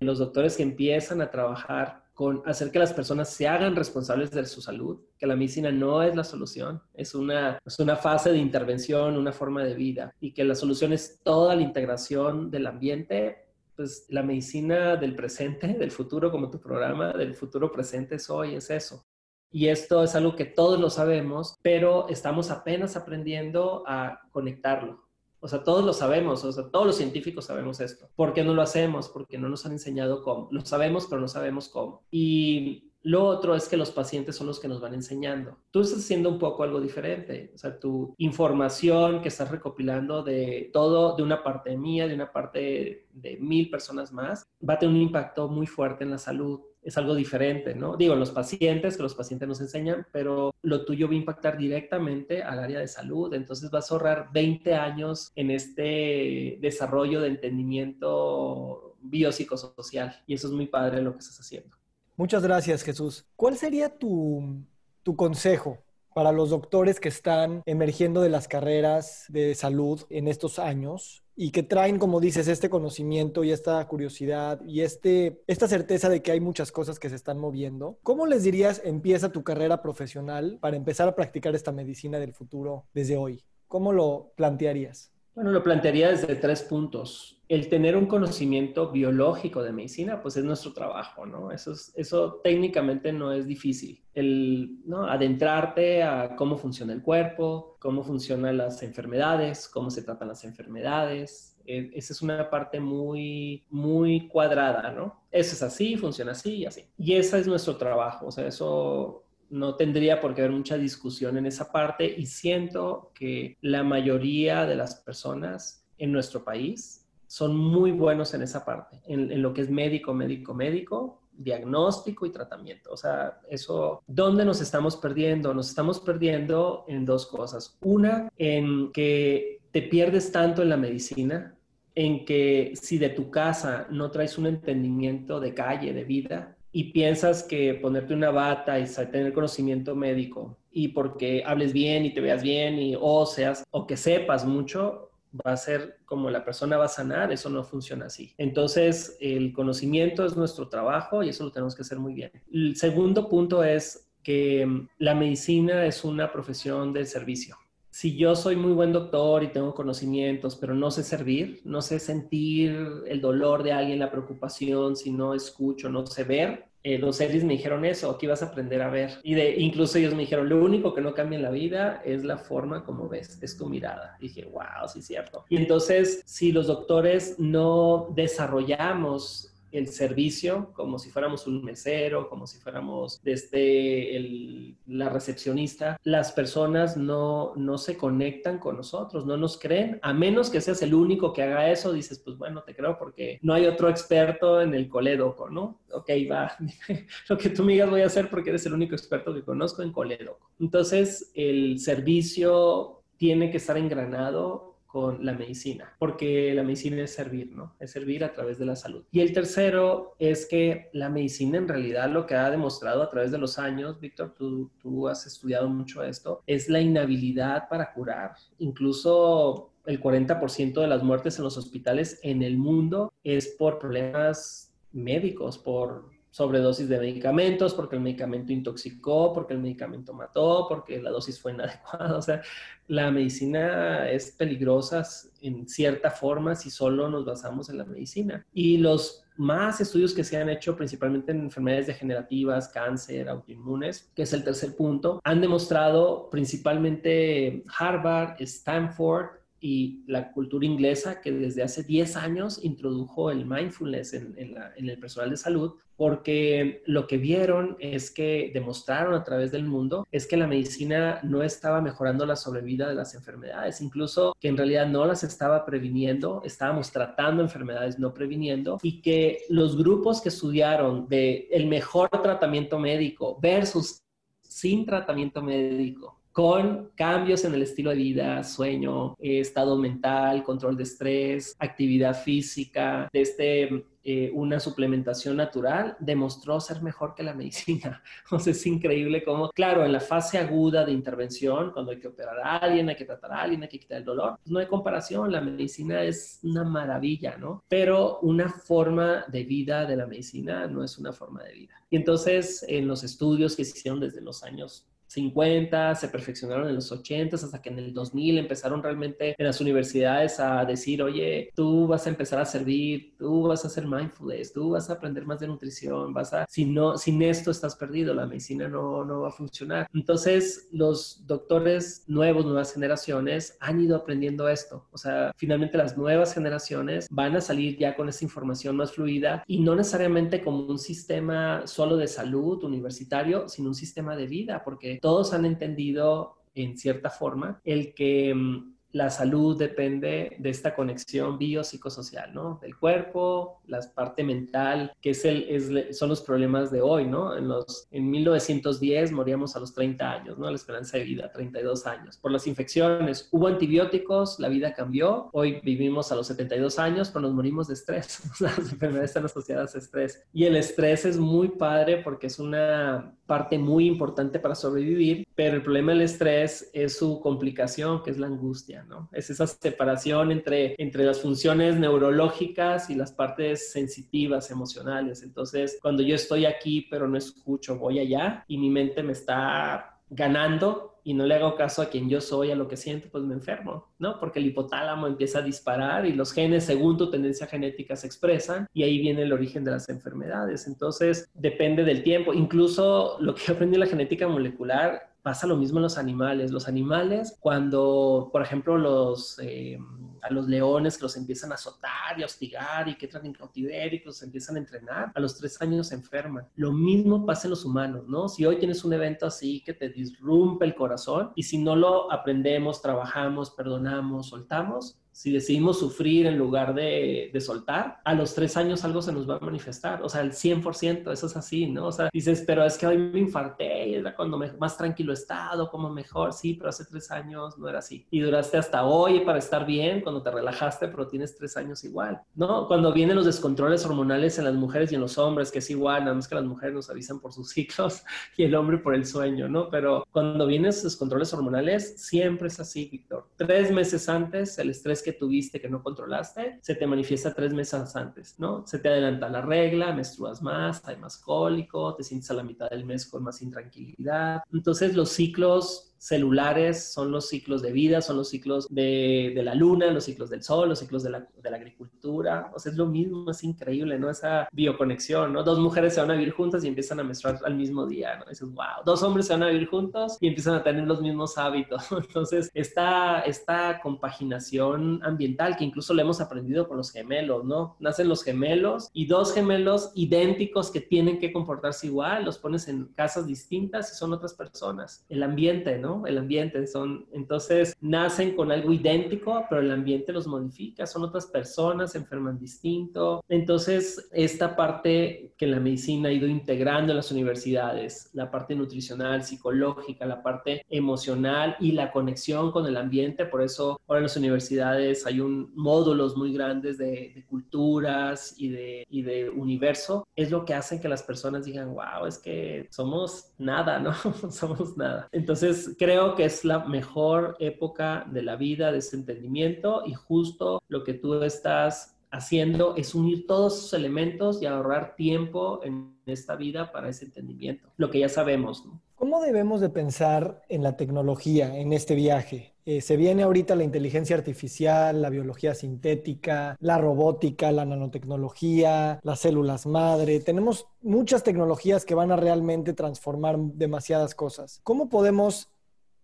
Speaker 1: los doctores que empiezan a trabajar con hacer que las personas se hagan responsables de su salud, que la medicina no es la solución, es una, es una fase de intervención, una forma de vida, y que la solución es toda la integración del ambiente, pues la medicina del presente, [laughs] del futuro, como tu programa, del futuro presente es hoy, es eso. Y esto es algo que todos lo sabemos, pero estamos apenas aprendiendo a conectarlo. O sea, todos lo sabemos, o sea, todos los científicos sabemos esto. ¿Por qué no lo hacemos? Porque no nos han enseñado cómo. Lo sabemos, pero no sabemos cómo. Y lo otro es que los pacientes son los que nos van enseñando. Tú estás haciendo un poco algo diferente. O sea, tu información que estás recopilando de todo, de una parte mía, de una parte de mil personas más, va a tener un impacto muy fuerte en la salud es algo diferente, ¿no? Digo, los pacientes, que los pacientes nos enseñan, pero lo tuyo va a impactar directamente al área de salud, entonces vas a ahorrar 20 años en este desarrollo de entendimiento biopsicosocial y eso es muy padre lo que estás haciendo.
Speaker 3: Muchas gracias, Jesús. ¿Cuál sería tu, tu consejo para los doctores que están emergiendo de las carreras de salud en estos años y que traen, como dices, este conocimiento y esta curiosidad y este, esta certeza de que hay muchas cosas que se están moviendo. ¿Cómo les dirías empieza tu carrera profesional para empezar a practicar esta medicina del futuro desde hoy? ¿Cómo lo plantearías?
Speaker 1: Bueno, lo plantearía desde tres puntos. El tener un conocimiento biológico de medicina, pues es nuestro trabajo, ¿no? Eso, eso técnicamente no es difícil. El ¿no? adentrarte a cómo funciona el cuerpo, cómo funcionan las enfermedades, cómo se tratan las enfermedades. E, esa es una parte muy, muy cuadrada, ¿no? Eso es así, funciona así y así. Y ese es nuestro trabajo. O sea, eso no tendría por qué haber mucha discusión en esa parte y siento que la mayoría de las personas en nuestro país son muy buenos en esa parte, en, lo que es médico, médico, médico, diagnóstico y tratamiento. O sea, eso, ¿dónde nos estamos perdiendo? Nos estamos perdiendo en dos cosas. Una, en que te pierdes tanto en la medicina, en que si de tu casa no traes un entendimiento de calle, de vida, y piensas que ponerte una bata y tener conocimiento médico y porque hables bien y te veas bien y o seas o que sepas mucho va a ser como la persona va a sanar, eso no funciona así. Entonces, el conocimiento es nuestro trabajo y eso lo tenemos que hacer muy bien. El segundo punto es que la medicina es una profesión de servicio si yo soy muy buen doctor y tengo conocimientos, pero no sé servir, no sé sentir el dolor de alguien, la preocupación, si no escucho, no sé ver, eh, los series me dijeron eso, aquí vas a aprender a ver. Y de, incluso ellos me dijeron, lo único que no cambia en la vida es la forma como ves, es tu mirada. Y dije, wow, sí es cierto. Y entonces, si los doctores no desarrollamos el servicio como si fuéramos un mesero, como si fuéramos desde la recepcionista, las personas no, no se conectan con nosotros, no nos creen, a menos que seas el único que haga eso, dices, pues bueno, te creo porque no hay otro experto en el coledoco, ¿no? Ok, va, [laughs] lo que tú me digas voy a hacer porque eres el único experto que conozco en coledoco. Entonces, el servicio tiene que estar engranado con la medicina, porque la medicina es servir, ¿no? Es servir a través de la salud. Y el tercero es que la medicina en realidad lo que ha demostrado a través de los años, Víctor, tú, tú has estudiado mucho esto, es la inhabilidad para curar. Incluso el 40% de las muertes en los hospitales en el mundo es por problemas médicos, por sobredosis de medicamentos, porque el medicamento intoxicó, porque el medicamento mató, porque la dosis fue inadecuada. [laughs] O sea, la medicina es peligrosa en cierta forma si solo nos basamos en la medicina. Y los más estudios que se han hecho principalmente en enfermedades degenerativas, cáncer, autoinmunes, que es el tercer punto, han demostrado principalmente Harvard, Stanford, y la cultura inglesa que desde hace 10 años introdujo el mindfulness en, el personal de salud, porque lo que vieron es que demostraron a través del mundo es que la medicina no estaba mejorando la sobrevida de las enfermedades, incluso que en realidad no las estaba previniendo, estábamos tratando enfermedades, no previniendo, y que los grupos que estudiaron de el mejor tratamiento médico versus sin tratamiento médico con cambios en el estilo de vida, sueño, estado mental, control de estrés, actividad física, desde eh, una suplementación natural, demostró ser mejor que la medicina. [laughs] O es increíble cómo, claro, en la fase aguda de intervención, cuando hay que operar a alguien, hay que tratar a alguien, hay que quitar el dolor, pues no hay comparación, la medicina es una maravilla, ¿no? Pero una forma de vida de la medicina no es una forma de vida. Y entonces, en los estudios que hicieron desde los años 50, se perfeccionaron en los 80 hasta que en el 2000 empezaron realmente en las universidades a decir, oye, tú vas a empezar a servir, tú vas a hacer mindfulness, tú vas a aprender más de nutrición, vas a, si no, sin esto estás perdido, la medicina no, no va a funcionar. Entonces, los doctores nuevos, nuevas generaciones han ido aprendiendo esto. O sea, finalmente las nuevas generaciones van a salir ya con esa información más fluida y no necesariamente como un sistema solo de salud universitario, sino un sistema de vida, porque todos han entendido en cierta forma el que mm, la salud depende de esta conexión biopsicosocial, ¿no? Del cuerpo, la parte mental, que es el, es, son los problemas de hoy, ¿no? En, los, en 1910 moríamos a los 30 años, ¿no? La esperanza de vida, 32 años. Por las infecciones, hubo antibióticos, la vida cambió, hoy vivimos a los 72 años, pero nos morimos de estrés. [laughs] las enfermedades están asociadas a estrés. Y el estrés es muy padre porque es una parte muy importante para sobrevivir, pero el problema del estrés es su complicación, que es la angustia, Es esa separación entre, entre las funciones neurológicas y las partes sensitivas, emocionales. Entonces, cuando yo estoy aquí, pero no escucho, voy allá y mi mente me está ganando y no le hago caso a quien yo soy, a lo que siento, pues me enfermo, ¿no? Porque el hipotálamo empieza a disparar y los genes, según tu tendencia genética, se expresan y ahí viene el origen de las enfermedades. Entonces, depende del tiempo. Incluso lo que aprendí en la genética molecular, pasa lo mismo en los animales. Los animales, cuando, por ejemplo, los... Eh, a los leones que los empiezan a azotar y a hostigar y que entran en cautiverio y que los empiezan a entrenar, a los tres años se enferman. Lo mismo pasa en los humanos, ¿no? Si hoy tienes un evento así que te disrumpe el corazón y si no lo aprendemos, trabajamos, perdonamos, soltamos, si decidimos sufrir en lugar de, de, soltar, a los tres años algo se nos va a manifestar. O sea, el 100%, eso es así, ¿no? O sea, dices, pero es que hoy me infarté y era cuando más tranquilo he estado, como mejor. Sí, pero hace tres años no era así. Y duraste hasta hoy para estar bien, cuando te relajaste, pero tienes tres años igual, ¿no? Cuando vienen los descontroles hormonales en las mujeres y en los hombres, que es igual, nada más que las mujeres nos avisan por sus [laughs] ciclos y el hombre por el sueño, ¿no? Pero cuando vienen esos descontroles hormonales, siempre es así, Víctor. Tres meses antes, el estrés que tuviste que no controlaste, se te manifiesta tres meses antes, ¿no? Se te adelanta la regla, menstruas más, hay más cólico, te sientes a la mitad del mes con más intranquilidad. Entonces los ciclos celulares son los ciclos de vida, son los ciclos de, la luna, los ciclos del sol, los ciclos de la, agricultura. O sea, es lo mismo, es increíble, ¿no? Esa bioconexión, ¿no? Dos mujeres se van a vivir juntas y empiezan a menstruar al mismo día, ¿no? dices, wow. Dos hombres se van a vivir juntos y empiezan a tener los mismos hábitos. [laughs] Entonces, esta, esta compaginación ambiental que incluso lo hemos aprendido con los gemelos, ¿no? Nacen los gemelos y dos gemelos idénticos que tienen que comportarse igual, los pones en casas distintas y son otras personas. El ambiente, ¿no? El ambiente son, entonces nacen con algo idéntico, pero el ambiente los modifica, son otras personas, se enferman distinto. Entonces, esta parte que la medicina ha ido integrando en las universidades, la parte nutricional, psicológica, la parte emocional y la conexión con el ambiente, por eso ahora en las universidades hay un módulos muy grandes de, de culturas y de, y de universo, es lo que hace que las personas digan, wow, es que somos nada, ¿no? [laughs] somos nada. Entonces, creo que es la mejor época de la vida, de ese entendimiento y justo lo que tú estás haciendo es unir todos esos elementos y ahorrar tiempo en esta vida para ese entendimiento, lo que ya sabemos.
Speaker 3: ¿Cómo debemos de pensar en la tecnología en este viaje? Eh, se viene ahorita la inteligencia artificial, la biología sintética, la robótica, la nanotecnología, las células madre. Tenemos muchas tecnologías que van a realmente transformar demasiadas cosas. ¿Cómo podemos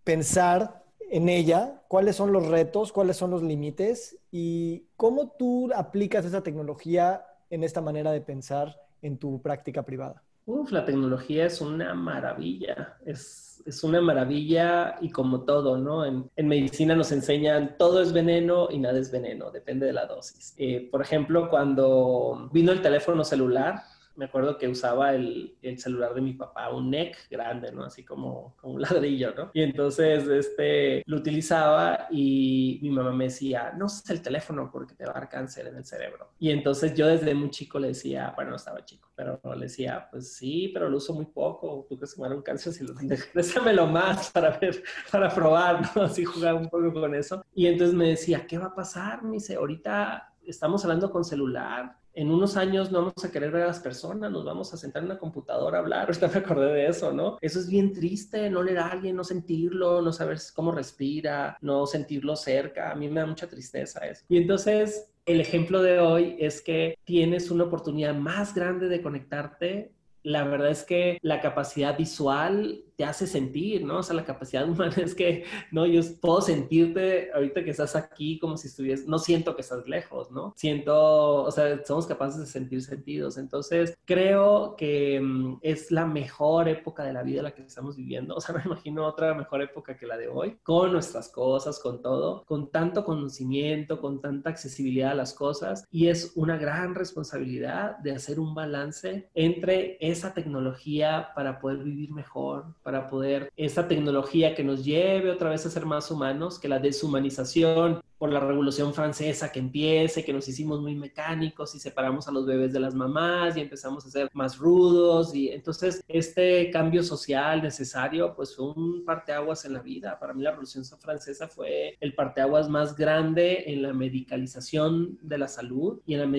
Speaker 3: pensar en ella, cuáles son los retos, cuáles son los límites y cómo tú aplicas esa tecnología en esta manera de pensar en tu práctica privada.
Speaker 1: Uf, la tecnología es una maravilla, es, es una maravilla y como todo, ¿no? En, medicina nos enseñan todo es veneno y nada es veneno, depende de la dosis. Eh, por ejemplo, cuando vino el teléfono celular, me acuerdo que usaba el, el, celular de mi papá, un NEC grande, ¿no? Así como, como, un [laughs] ladrillo, ¿no? Y entonces, este, lo utilizaba y mi mamá me decía, no uses el teléfono porque te va a dar cáncer en el cerebro. Y entonces yo desde muy chico le decía, bueno, no estaba chico, pero le decía, pues sí, pero lo uso muy poco, tú crees que me un cáncer si lo [laughs] déjamelo más para ver, para probar, ¿no? [laughs] Así jugaba un poco con eso. Y entonces me decía, ¿qué va a pasar? Me dice, ahorita estamos hablando con celular, en unos años no vamos a querer ver a las personas, nos vamos a sentar en una computadora a hablar. [laughs] Ahorita me acordé de eso, ¿no? Eso es bien triste, no leer a alguien, no sentirlo, no saber cómo respira, no sentirlo cerca. A mí me da mucha tristeza eso. Y entonces, el ejemplo de hoy es que tienes una oportunidad más grande de conectarte la verdad es que la capacidad visual te hace sentir, ¿no? O sea, la capacidad [laughs] humana es que, ¿no? Yo puedo sentirte ahorita que estás aquí como si estuvieras, no siento que estás lejos, ¿no? Siento, o sea, somos capaces de sentir sentidos. Entonces, creo que mm, es la mejor época de la vida la que estamos viviendo. O sea, [laughs] me imagino otra mejor época que la de hoy, con nuestras cosas, con todo, con tanto conocimiento, con tanta accesibilidad a las cosas. Y es una gran responsabilidad de hacer un balance entre esa tecnología para poder vivir mejor, para poder esa tecnología que nos lleve otra vez a ser más humanos, que la deshumanización por la Revolución Francesa que empiece, que nos hicimos muy mecánicos y separamos a los bebés de las mamás y empezamos a ser más rudos y entonces este cambio social necesario pues fue un parteaguas en la vida. Para mí la Revolución Francesa fue el parteaguas más grande en la medicalización de la salud y en la,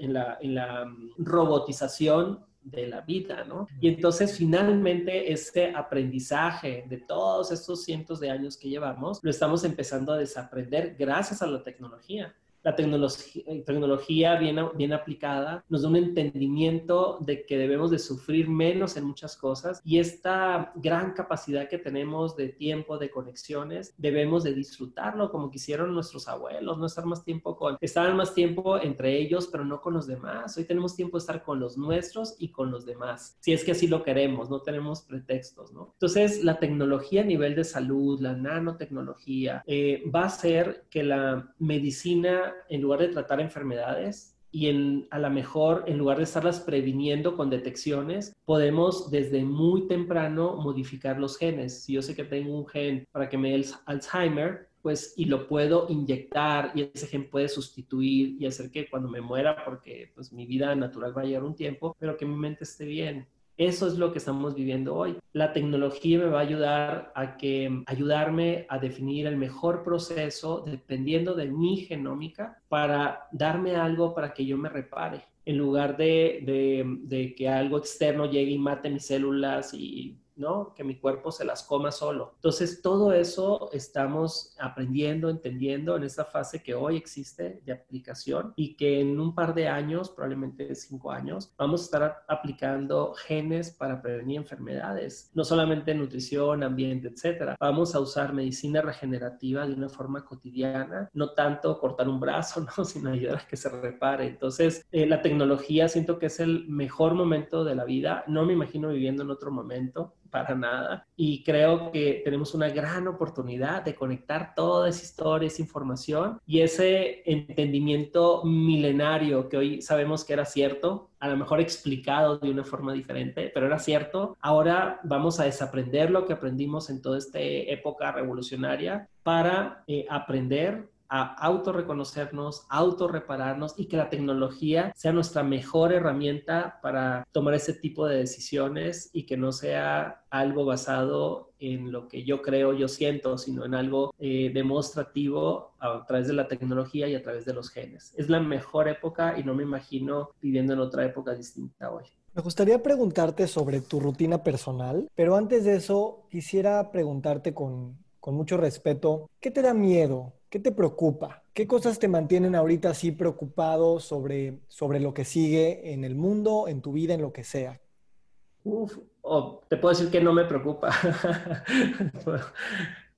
Speaker 1: en la, en la mm, robotización de la vida, ¿no? Y entonces finalmente este aprendizaje de todos estos cientos de años que llevamos, lo estamos empezando a desaprender gracias a la tecnología la tecnología, tecnología bien, bien aplicada nos da un entendimiento de que debemos de sufrir menos en muchas cosas y esta gran capacidad que tenemos de tiempo, de conexiones, debemos de disfrutarlo como quisieron nuestros abuelos, no estar más tiempo con, estaban más tiempo entre ellos, pero no con los demás. Hoy tenemos tiempo de estar con los nuestros y con los demás, si es que así lo queremos, no tenemos pretextos, ¿no? Entonces, la tecnología a nivel de salud, la nanotecnología, eh, va a hacer que la medicina en lugar de tratar enfermedades y en, a lo mejor, en lugar de estarlas previniendo con detecciones, podemos desde muy temprano modificar los genes. Si yo sé que tengo un gen para que me dé Alzheimer, pues y lo puedo inyectar y ese gen puede sustituir y hacer que cuando me muera, porque pues mi vida natural va a llevar un tiempo, pero que mi mente esté bien. Eso es lo que estamos viviendo hoy. La tecnología me va a ayudar a que ayudarme a definir el mejor proceso dependiendo de mi genómica para darme algo para que yo me repare en lugar de, de, de que algo externo llegue y mate mis células y ¿no? Que mi cuerpo se las coma solo. Entonces, todo eso estamos aprendiendo, entendiendo en esta fase que hoy existe de aplicación y que en un par de años, probablemente cinco años, vamos a estar aplicando genes para prevenir enfermedades, no solamente nutrición, ambiente, etcétera. Vamos a usar medicina regenerativa de una forma cotidiana, no tanto cortar un brazo, [laughs] ¿no? sino ayudar a que se repare. Entonces, eh, la tecnología siento que es el mejor momento de la vida. No me imagino viviendo en otro momento para nada. Y creo que tenemos una gran oportunidad de conectar toda esa historia, esa información y ese entendimiento milenario que hoy sabemos que era cierto, a lo mejor explicado de una forma diferente, pero era cierto. Ahora vamos a desaprender lo que aprendimos en toda esta época revolucionaria para eh, aprender a autorreconocernos, autorrepararnos y que la tecnología sea nuestra mejor herramienta para tomar ese tipo de decisiones y que no sea algo basado en lo que yo creo, yo siento, sino en algo eh, demostrativo a través de la tecnología y a través de los genes. Es la mejor época y no me imagino viviendo en otra época distinta hoy.
Speaker 3: Me gustaría preguntarte sobre tu rutina personal, pero antes de eso quisiera preguntarte con, con mucho respeto, ¿qué te da miedo ¿Qué te preocupa? ¿Qué cosas te mantienen ahorita así preocupado sobre, sobre lo que sigue en el mundo, en tu vida, en lo que sea?
Speaker 1: Uf, te puedo decir que no me preocupa. [laughs]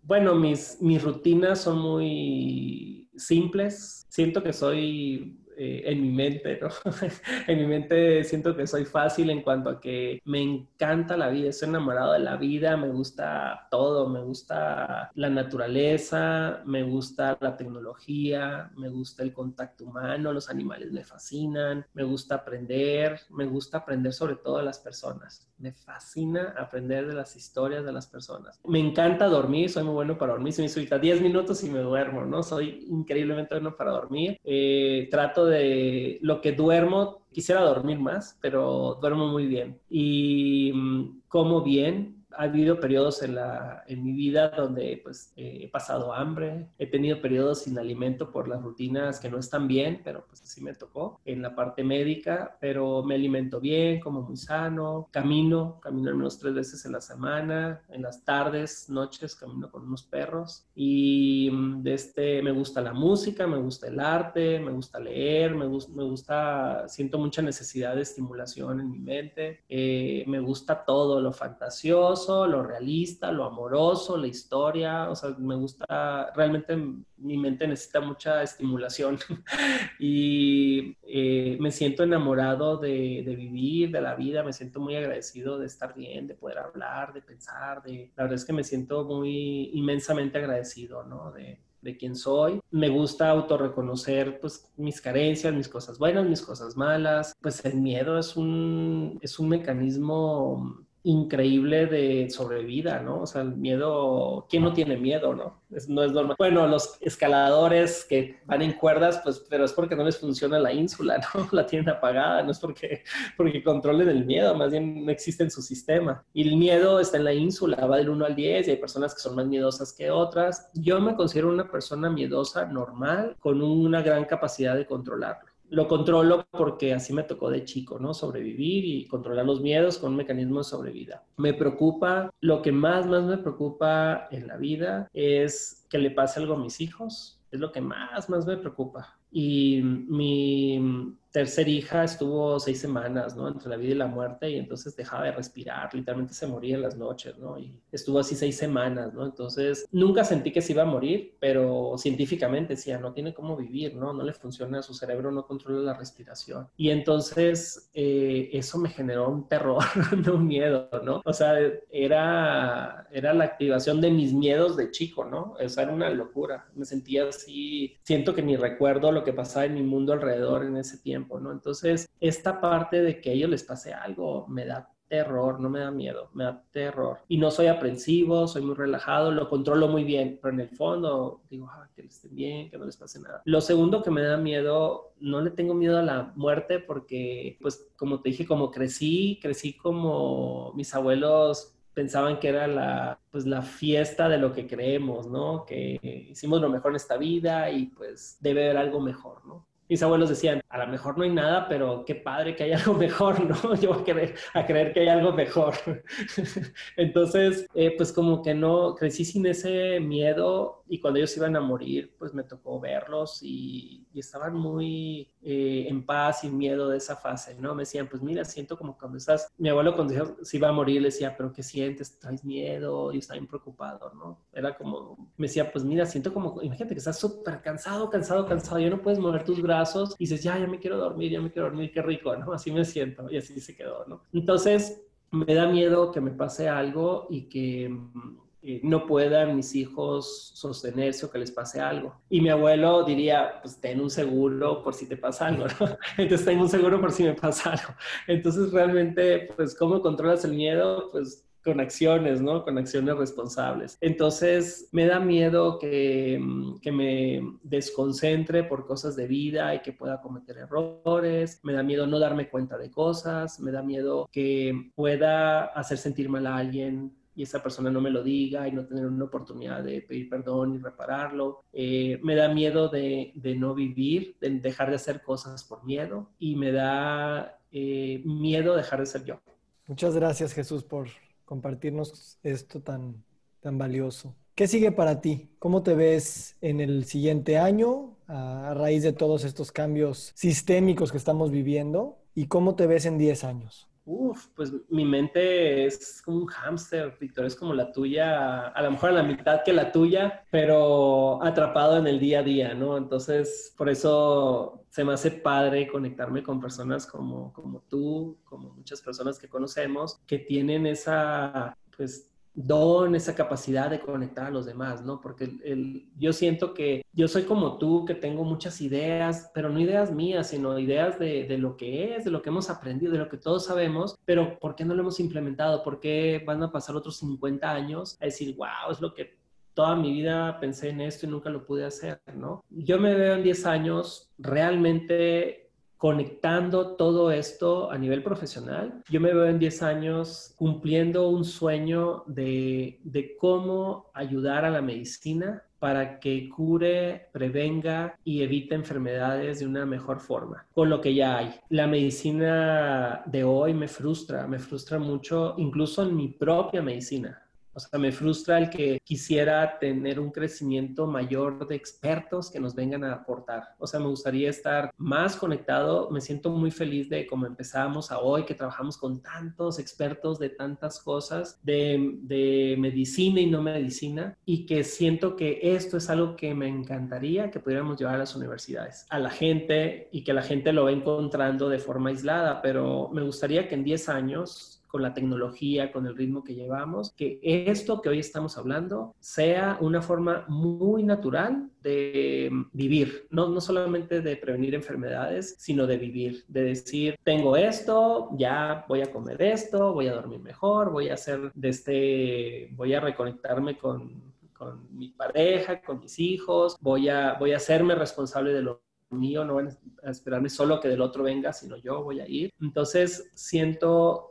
Speaker 1: bueno, mis, mis rutinas son muy simples. Siento que soy eh, en mi mente, ¿no? [laughs] en mi mente siento que soy fácil en cuanto a que me encanta la vida, estoy enamorado de la vida, me gusta todo, me gusta la naturaleza, me gusta la tecnología, me gusta el contacto humano, los animales me fascinan, me gusta aprender, me gusta aprender sobre todo de las personas, me fascina aprender de las historias de las personas. Me encanta dormir, soy muy bueno para dormir, si me suelta 10 minutos y me duermo, ¿no? Soy increíblemente bueno para dormir. Eh, trato de lo que duermo, quisiera dormir más, pero duermo muy bien. Y mm, como bien, ha habido periodos en, la, en mi vida donde pues he pasado hambre, he tenido periodos sin alimento por las rutinas que no están bien, pero pues así me tocó en la parte médica, pero me alimento bien, como muy sano, camino, camino al menos tres veces en la semana, en las tardes, noches, camino con unos perros y mm, de este me gusta la música, me gusta el arte, me gusta leer, me, gusta, me gusta, siento mucha necesidad de estimulación en mi mente, eh, me gusta todo lo fantasioso, lo realista, lo amoroso, la historia, o sea, me gusta, realmente mi mente necesita mucha estimulación [laughs] y eh, me siento enamorado de, vivir, de la vida, me siento muy agradecido de estar bien, de poder hablar, de pensar, de, la verdad es que me siento muy inmensamente agradecido, ¿no? De, de quién soy. Me gusta autorreconocer pues mis carencias, mis cosas buenas, mis cosas malas. Pues el miedo es un, es un mecanismo increíble de sobrevida, ¿no? O sea, el miedo, ¿quién no tiene miedo, no? no es normal. Bueno, los escaladores que van en cuerdas, pues, pero es porque no les funciona la ínsula, ¿no? [laughs] La tienen apagada, no es porque, porque controlen el miedo, más bien no existe en su sistema. Y el miedo está en la ínsula, va del 1 al 10 y hay personas que son más miedosas que otras. Yo me considero una persona miedosa normal con una gran capacidad de controlarlo lo controlo porque así me tocó de chico, ¿no? Sobrevivir y controlar los miedos con un mecanismo de sobrevida. Me preocupa, lo que más, más me preocupa en la vida es que le pase algo a mis hijos. Es lo que más, más me preocupa. Y mi tercera hija estuvo seis semanas, ¿no? Entre la vida y la muerte y entonces dejaba de respirar, literalmente se moría en las noches, ¿no? Y estuvo así seis semanas, ¿no? Entonces nunca sentí que se iba a morir, pero científicamente decía, no tiene cómo vivir, ¿no? No le funciona, su cerebro no controla la respiración. Y entonces eh, eso me generó un terror, [laughs] no un miedo, ¿no? O sea, era, era la activación de mis miedos de chico, ¿no? O sea, era una locura. Me sentía así, siento que ni recuerdo lo que pasaba en mi mundo alrededor en ese tiempo ¿no? Entonces, esta parte de que a ellos les pase algo me da terror, no me da miedo, me da terror. Y no soy aprensivo, soy muy relajado, lo controlo muy bien, pero en el fondo digo, ah, que les estén bien, que no les pase nada. Lo segundo que me da miedo, no le tengo miedo a la muerte porque, pues, como te dije, como crecí, crecí como mis abuelos pensaban que era la, pues, la fiesta de lo que creemos, ¿no? Que hicimos lo mejor en esta vida y pues debe haber algo mejor, ¿no? Mis abuelos decían, a lo mejor no hay nada, pero qué padre que hay algo [laughs] mejor, ¿no? Yo voy a creer, a creer que hay algo mejor. [laughs] Entonces, eh, pues como que no, crecí sin ese miedo y cuando ellos iban a morir, pues me tocó verlos y, estaban muy eh, en paz, sin miedo de esa fase, ¿no? Me decían, pues mira, siento como cuando estás, mi abuelo cuando se iba a morir le decía, pero ¿qué sientes? ¿Traes miedo? Y estaba bien preocupado, ¿no? Era como, me decía, pues mira, siento como, imagínate que estás súper cansado, cansado, cansado, ya no puedes mover tus brazos y dices, ya, ya me quiero dormir, ya me quiero dormir, qué rico, ¿no? Así me siento y así se quedó, ¿no? Entonces, me da miedo que me pase algo y que eh, no puedan mis hijos sostenerse o que les pase algo. Y mi abuelo diría, pues ten un seguro por si te pasa algo, ¿no? [laughs] Entonces tengo un seguro por si me pasa algo. Entonces realmente, pues, ¿cómo controlas el miedo? Pues con acciones, ¿no? Con acciones responsables. Entonces, me da miedo que, que, me desconcentre por cosas de vida y que pueda cometer errores. Me da miedo no darme cuenta de cosas. Me da miedo que pueda hacer sentir mal a alguien y esa persona no me lo diga y no tener una oportunidad de pedir perdón y repararlo. Eh, me da miedo de, de, no vivir, de dejar de hacer cosas por miedo y me da eh, miedo dejar de ser yo.
Speaker 3: Muchas gracias Jesús por compartirnos esto tan, tan valioso. ¿Qué sigue para ti? ¿Cómo te ves en el siguiente año a, raíz de todos estos cambios sistémicos que estamos viviendo? ¿Y cómo te ves en 10 años?
Speaker 1: Uf, pues mi mente es como un hámster, Víctor, es como la tuya, a lo mejor a la mitad que la tuya, pero atrapado en el día a día, ¿no? Entonces, por eso se me hace padre conectarme con personas como, como tú, como muchas personas que conocemos, que tienen esa, pues, don, esa capacidad de conectar a los demás, ¿no? Porque el, yo siento que yo soy como tú, que tengo muchas ideas, pero no ideas mías, sino ideas de, de, lo que es, de lo que hemos aprendido, de lo que todos sabemos, pero ¿por qué no lo hemos implementado? ¿Por qué van a pasar otros 50 años a decir, wow, es lo que toda mi vida pensé en esto y nunca lo pude hacer, ¿no? Yo me veo en 10 años realmente conectando todo esto a nivel profesional. Yo me veo en 10 años cumpliendo un sueño de, de cómo ayudar a la medicina para que cure, prevenga y evite enfermedades de una mejor forma, con lo que ya hay. La medicina de hoy me frustra, me frustra mucho, incluso en mi propia medicina. O sea, me frustra el que quisiera tener un crecimiento mayor de expertos que nos vengan a aportar. O sea, me gustaría estar más conectado. Me siento muy feliz de cómo empezamos a hoy, que trabajamos con tantos expertos de tantas cosas, de, de medicina y no medicina, y que siento que esto es algo que me encantaría que pudiéramos llevar a las universidades, a la gente y que la gente lo va encontrando de forma aislada, pero me gustaría que en 10 años con la tecnología, con el ritmo que llevamos, que esto que hoy estamos hablando sea una forma muy natural de vivir, no, no solamente de prevenir enfermedades, sino de vivir, de decir, tengo esto, ya voy a comer esto, voy a dormir mejor, voy a hacer de este, voy a reconectarme con, con mi pareja, con mis hijos, voy a, voy a hacerme responsable de lo mío, no van a esperarme solo que del otro venga, sino yo voy a ir. Entonces, siento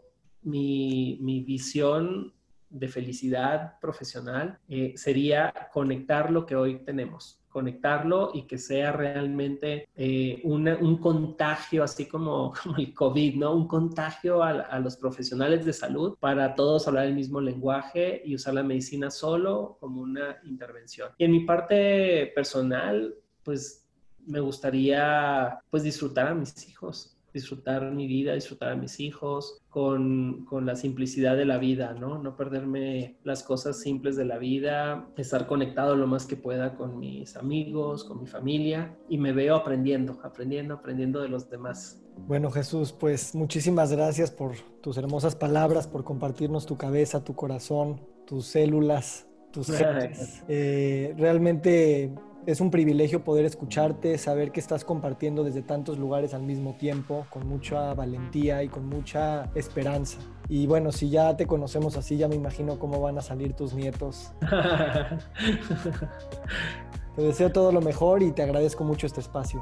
Speaker 1: mi, visión de felicidad profesional eh, sería conectar lo que hoy tenemos, conectarlo y que sea realmente eh, un contagio, así como, [laughs] como, el COVID, ¿no? Un contagio a, a, los profesionales de salud para todos hablar el mismo lenguaje y usar la medicina solo como una intervención. Y en mi parte personal, pues me gustaría pues disfrutar a mis hijos, disfrutar mi vida, disfrutar a mis hijos, con, con, la simplicidad de la vida, ¿no? No perderme las cosas simples de la vida, estar conectado lo más que pueda con mis amigos, con mi familia y me veo aprendiendo, aprendiendo, aprendiendo de los demás.
Speaker 3: Bueno Jesús, pues muchísimas gracias por tus hermosas palabras, por compartirnos tu cabeza, tu corazón, tus células, tus genes. Eh, realmente es un privilegio poder escucharte, saber que estás compartiendo desde tantos lugares al mismo tiempo, con mucha valentía y con mucha esperanza. Y bueno, si ya te conocemos así, ya me imagino cómo van a salir tus nietos. [laughs] te deseo todo lo mejor y te agradezco mucho este espacio.